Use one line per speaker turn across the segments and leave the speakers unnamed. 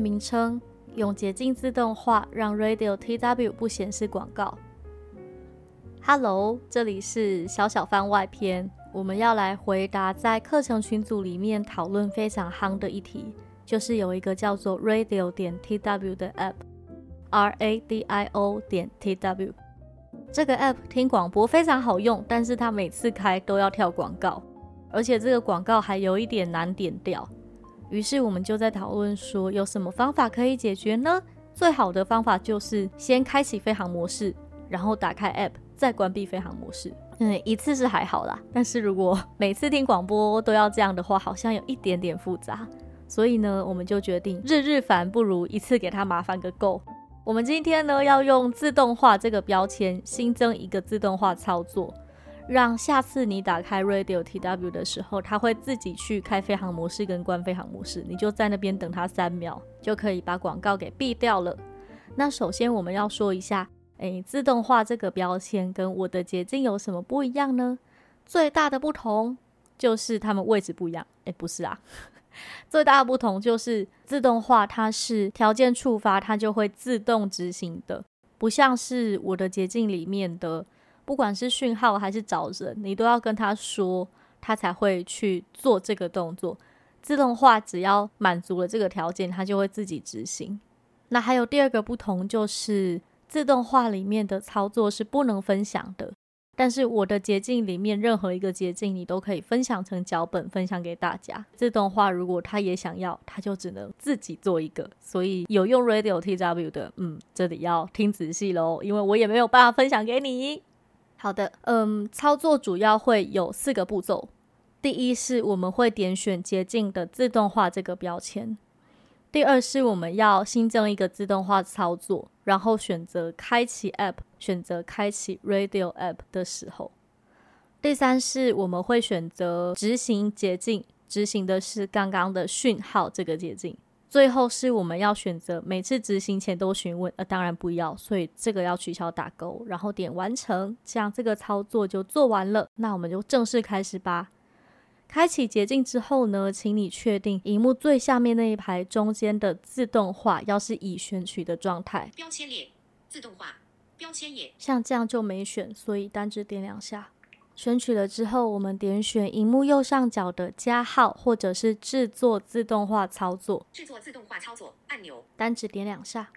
名称：用捷径自动化让 Radio TW 不显示广告。Hello，这里是小小番外篇，我们要来回答在课程群组里面讨论非常夯的一题，就是有一个叫做 Radio 点 TW 的 App，R A D I O 点 TW。这个 App 听广播非常好用，但是它每次开都要跳广告，而且这个广告还有一点难点掉。于是我们就在讨论说，有什么方法可以解决呢？最好的方法就是先开启飞行模式，然后打开 App，再关闭飞行模式。嗯，一次是还好啦，但是如果 每次听广播都要这样的话，好像有一点点复杂。所以呢，我们就决定日日烦不如一次给他麻烦个够。我们今天呢，要用自动化这个标签新增一个自动化操作。让下次你打开 Radio TW 的时候，它会自己去开飞行模式跟关飞行模式，你就在那边等它三秒，就可以把广告给闭掉了。那首先我们要说一下，诶，自动化这个标签跟我的捷径有什么不一样呢？最大的不同就是它们位置不一样。诶，不是啊，最大的不同就是自动化它是条件触发它就会自动执行的，不像是我的捷径里面的。不管是讯号还是找人，你都要跟他说，他才会去做这个动作。自动化只要满足了这个条件，它就会自己执行。那还有第二个不同就是，自动化里面的操作是不能分享的。但是我的捷径里面任何一个捷径，你都可以分享成脚本，分享给大家。自动化如果他也想要，他就只能自己做一个。所以有用 Radio TW 的，嗯，这里要听仔细喽，因为我也没有办法分享给你。好的，嗯，操作主要会有四个步骤。第一是我们会点选捷径的自动化这个标签。第二是我们要新增一个自动化操作，然后选择开启 App，选择开启 Radio App 的时候。第三是我们会选择执行捷径，执行的是刚刚的讯号这个捷径。最后是我们要选择每次执行前都询问，呃，当然不要，所以这个要取消打勾，然后点完成，这样这个操作就做完了。那我们就正式开始吧。开启捷径之后呢，请你确定荧幕最下面那一排中间的自动化要是已选取的状态。
标签列自动化标签页，
像这样就没选，所以单只点两下。选取了之后，我们点选荧幕右上角的加号，或者是制作自动化操作。
制作自动化操作按钮，
单指点两下。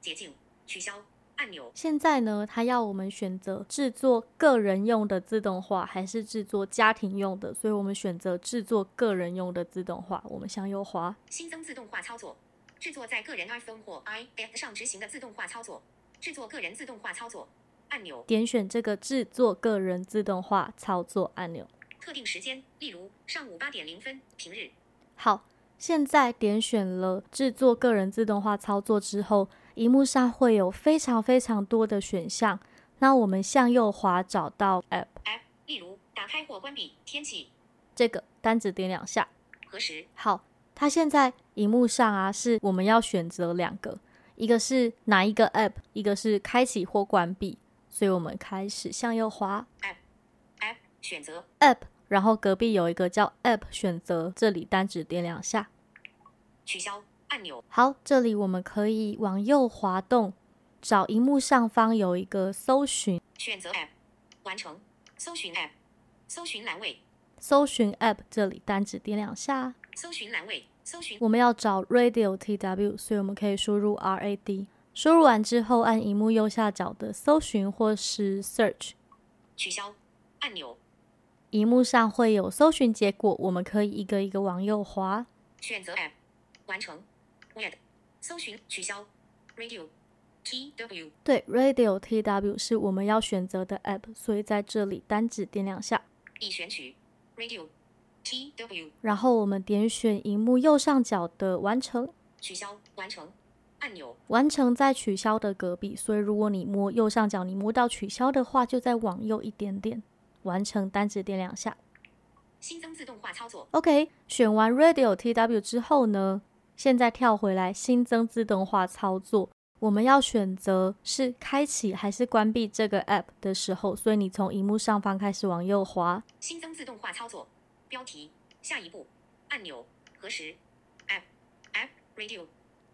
捷径取消按钮。
现在呢，它要我们选择制作个人用的自动化，还是制作家庭用的？所以我们选择制作个人用的自动化。我们向右滑，
新增自动化操作，制作在个人 iPhone 或 iPad 上执行的自动化操作。制作个人自动化操作。按钮，
点选这个制作个人自动化操作按钮。
特定时间，例如上午八点零分，平日。
好，现在点选了制作个人自动化操作之后，荧幕上会有非常非常多的选项。那我们向右滑，找到 App，App，
例如打开或关闭天气。
这个单子点两下。
核实。
好，它现在荧幕上啊，是我们要选择两个，一个是哪一个 App，一个是开启或关闭。所以我们开始向右滑
，App，App 选择。
App，然后隔壁有一个叫 App 选择，这里单指点两下，
取消按钮。
好，这里我们可以往右滑动，找荧幕上方有一个搜寻，
选择 App，完成。搜寻 App，搜寻栏位，
搜寻 App，这里单指点两下，
搜寻栏位，搜寻。
我们要找 Radio TW，所以我们可以输入 RAD。输入完之后，按荧幕右下角的搜寻或是 Search，
取消。按钮。
荧幕上会有搜寻结果，我们可以一个一个往右滑，
选择 App，完成。Web 搜寻。取消。Radio TW
对，Radio TW 是我们要选择的 App，所以在这里单指点两下。
已选取。Radio T W
然后我们点选荧幕右上角的完成，
取消。完成按钮。
完成在取消的隔壁，所以如果你摸右上角，你摸到取消的话，就再往右一点点，完成单指点两下。
新增自动化操作
，OK，选完 Radio TW 之后呢，现在跳回来新增自动化操作，我们要选择是开启还是关闭这个 App 的时候，所以你从荧幕上方开始往右滑，
新增自动化操作标题，下一步按钮，核实 App App Radio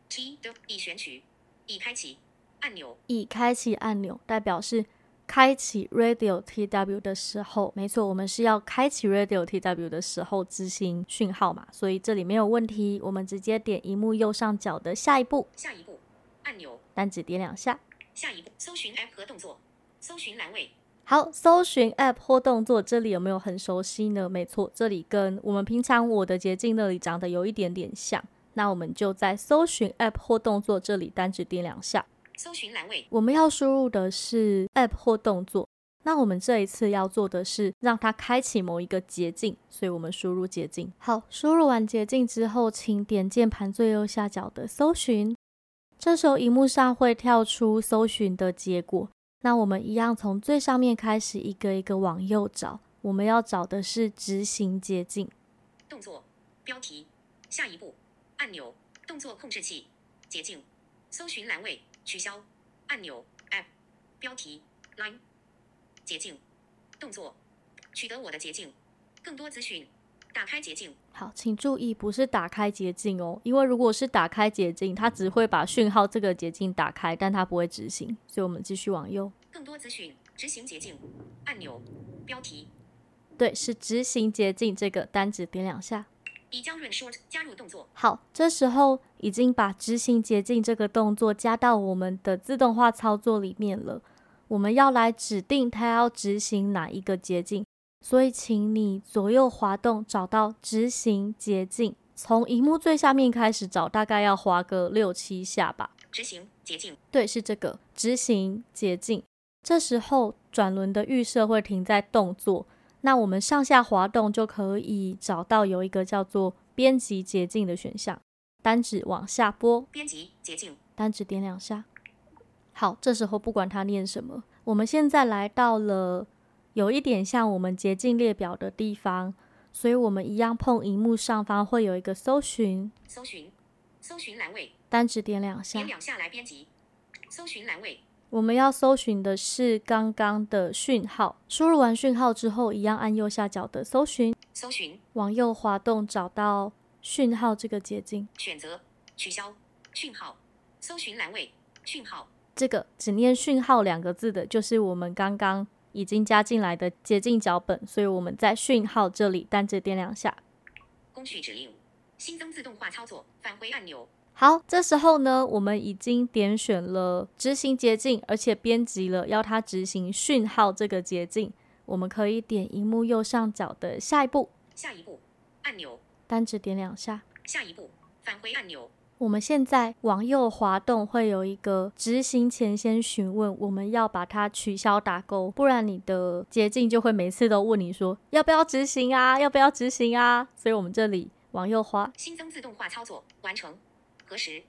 T 的已选取，已开启按钮。
已开启按钮代表是开启 Radio TW 的时候，没错，我们是要开启 Radio TW 的时候执行讯号嘛，所以这里没有问题，我们直接点荧幕右上角的下一步，
下一步按钮，
单指点两下。
下一步搜寻 App 和动作，搜寻栏位
好，搜寻 App 或动作，这里有没有很熟悉呢？没错，这里跟我们平常我的捷径那里长得有一点点像。那我们就在搜寻 App 或动作这里单指点两下。
搜寻栏位
我们要输入的是 App 或动作。那我们这一次要做的是让它开启某一个捷径，所以我们输入捷径。好，输入完捷径之后，请点键盘最右下角的搜寻。这时候荧幕上会跳出搜寻的结果。那我们一样从最上面开始，一个一个往右找。我们要找的是执行捷径。
动作标题，下一步按钮，动作控制器捷径，搜寻栏位取消按钮 App 标题 Line 捷径动作取得我的捷径，更多资讯打开捷径
好，请注意，不是打开捷径哦，因为如果是打开捷径，它只会把讯号这个捷径打开，但它不会执行。所以我们继续往右。
更多资讯执行捷径按钮标题
对，是执行捷径这个单指点两下。
已将 Run Short 加入动作，
好，这时候已经把执行捷径这个动作加到我们的自动化操作里面了。我们要来指定它要执行哪一个捷径，所以请你左右滑动，找到执行捷径，从荧幕最下面开始找，大概要滑个六七下吧。
执行捷径
对，是这个执行捷径。这时候转轮的预设会停在动作，那我们上下滑动就可以找到有一个叫做编辑捷径的选项，单指往下拨，
编辑捷径
单指点两下。好，这时候不管它念什么，我们现在来到了有一点像我们捷径列表的地方，所以我们一样碰荧幕上方会有一个搜寻，
搜寻搜寻栏位
单指点两下
点。两下来编辑搜寻栏位
我们要搜寻的是刚刚的讯号，输入完讯号之后，一样按右下角的搜寻，
搜寻。
往右滑动找到讯号这个捷径。
选择取消讯号。搜寻栏位。讯号。
这个只念讯号两个字的，就是我们刚刚已经加进来的捷径脚本，所以我们在讯号这里单指点两下。
工序指令。新增自动化操作返回按钮
好，这时候呢，我们已经点选了执行捷径，而且编辑了要它执行讯号这个捷径。我们可以点荧幕右上角的下一步，
下一步按钮
单指点两下。
下一步返回按钮
我们现在往右滑动，会有一个执行前先询问，我们要把它取消打勾，不然你的捷径就会每次都问你说要不要执行啊，要不要执行啊。所以我们这里往右滑，
新增自动化操作完成核实。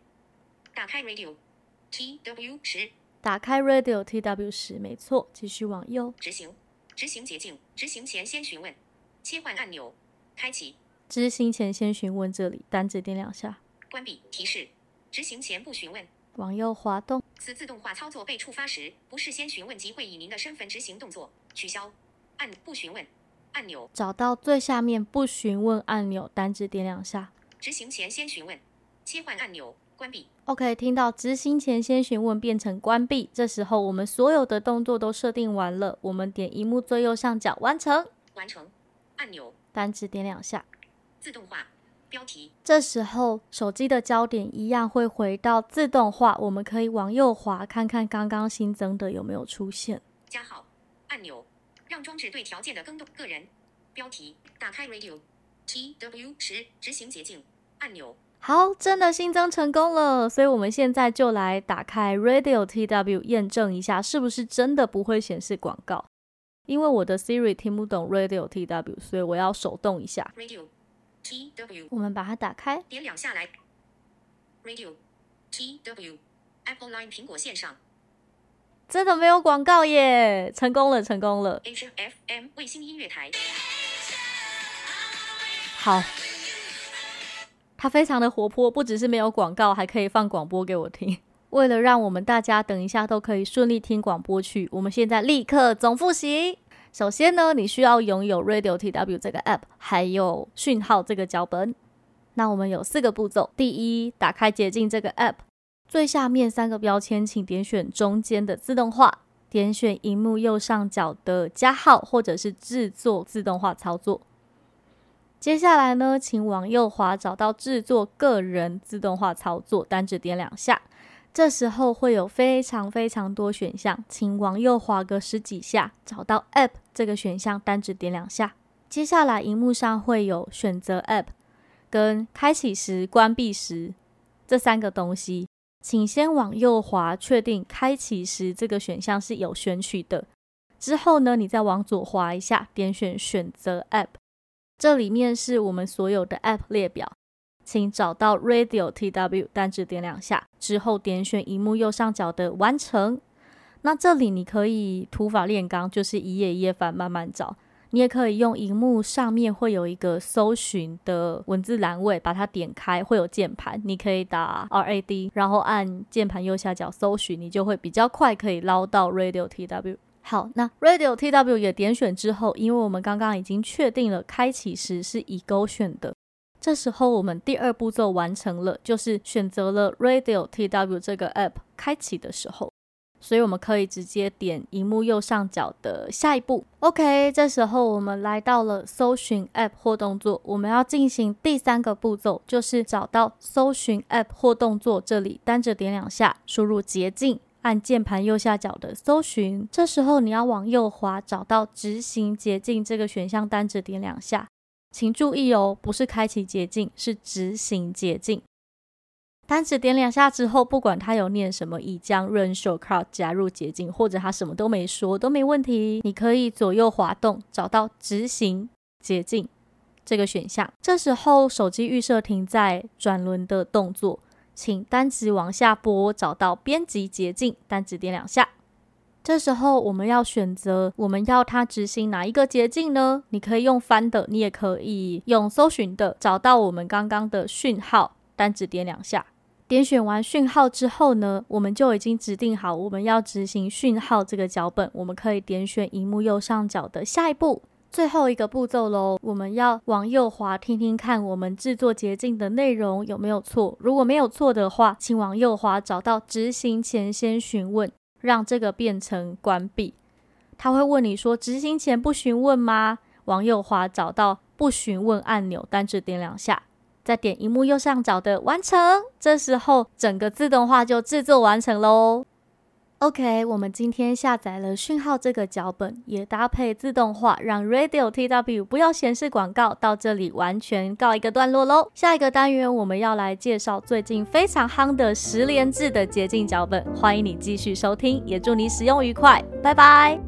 打开 Radio T W 十。
打开 Radio TW 十，没错，继续往右，
执行执行捷径执行前先询问切换按钮开启
执行前先询问这里，单指点两下，
关闭提示执行前不询问。
往右滑动，
此自动化操作被触发时，不事先询问即会以您的身份执行动作。取消。按不询问按钮，
找到最下面不询问按钮，单指点两下。
执行前先询问，切换按钮关闭。
OK，听到执行前先询问变成关闭，这时候我们所有的动作都设定完了，我们点荧幕最右上角完成，
完成。按钮。
单指点两下。
自动化。标题。
这时候手机的焦点一样会回到自动化，我们可以往右滑看看刚刚新增的有没有出现。
加号。按钮，让装置对条件的更动。个人。标题。打开 Radio T W 十。执行捷径。按钮。
好，真的新增成功了，所以我们现在就来打开 Radio TW 验证一下，是不是真的不会显示广告。因为我的 Siri 听不懂 Radio TW，所以我要手动一下。
Radio T W
我们把它打开，
点两下来。Radio T W Apple Line 苹果线上
真的没有广告耶，成功了，成功了。
H F M 卫星音乐台
好，它非常的活泼，不只是没有广告，还可以放广播给我听。为了让我们大家等一下都可以顺利听广播去，我们现在立刻总复习。首先呢，你需要拥有 Radio TW 这个 app，还有讯号这个脚本。那我们有四个步骤：第一，打开捷径这个 app，最下面三个标签，请点选中间的自动化，点选荧幕右上角的加号或者是制作自动化操作。接下来呢，请往右滑找到制作个人自动化操作，单指点两下。这时候会有非常非常多选项，请往右滑个十几下，找到 App 这个选项，单指点两下。接下来荧幕上会有选择 App 跟开启时、关闭时这三个东西，请先往右滑，确定开启时这个选项是有选取的。之后呢，你再往左滑一下，点选选择 App。这里面是我们所有的 App 列表，请找到 Radio TW，单指点两下，之后点选荧幕右上角的完成。那这里你可以土法炼钢，就是一页一页翻，慢慢找。你也可以用荧幕上面会有一个搜寻的文字栏位，把它点开，会有键盘，你可以打 RAD，然后按键盘右下角搜寻，你就会比较快可以捞到 Radio TW。好，那 Radio TW 也点选之后，因为我们刚刚已经确定了开启时是已勾选的，这时候我们第二步骤完成了，就是选择了 Radio TW 这个 App 开启的时候，所以我们可以直接点荧幕右上角的下一步。OK，这时候我们来到了搜寻 App 或动作，我们要进行第三个步骤，就是找到搜寻 App 或动作这里，单着点两下，输入捷径。按键盘右下角的搜寻，这时候你要往右滑，找到执行捷径这个选项，单指点两下。请注意哦，不是开启捷径，是执行捷径。单指点两下之后，不管它有念什么，已将 Run Shortcut 加入捷径，或者它什么都没说，都没问题。你可以左右滑动，找到执行捷径这个选项。这时候手机预设停在转轮的动作。请单指往下拨，找到编辑捷径，单指点两下。这时候我们要选择我们要它执行哪一个捷径呢？你可以用翻的，你也可以用搜寻的，找到我们刚刚的讯号，单指点两下。点选完讯号之后呢，我们就已经指定好我们要执行讯号这个脚本。我们可以点选荧幕右上角的下一步。最后一个步骤喽，我们要往右滑，听听看我们制作捷径的内容有没有错。如果没有错的话，请往右滑找到执行前先询问，让这个变成关闭。他会问你说执行前不询问吗？往右滑找到不询问按钮，单指点两下，再点荧幕右上角的完成。这时候整个自动化就制作完成喽。OK，我们今天下载了讯号这个脚本，也搭配自动化，让 Radio TW 不要显示广告。到这里完全告一个段落喽。下一个单元我们要来介绍最近非常夯的十连制的捷径脚本，欢迎你继续收听，也祝你使用愉快，拜拜。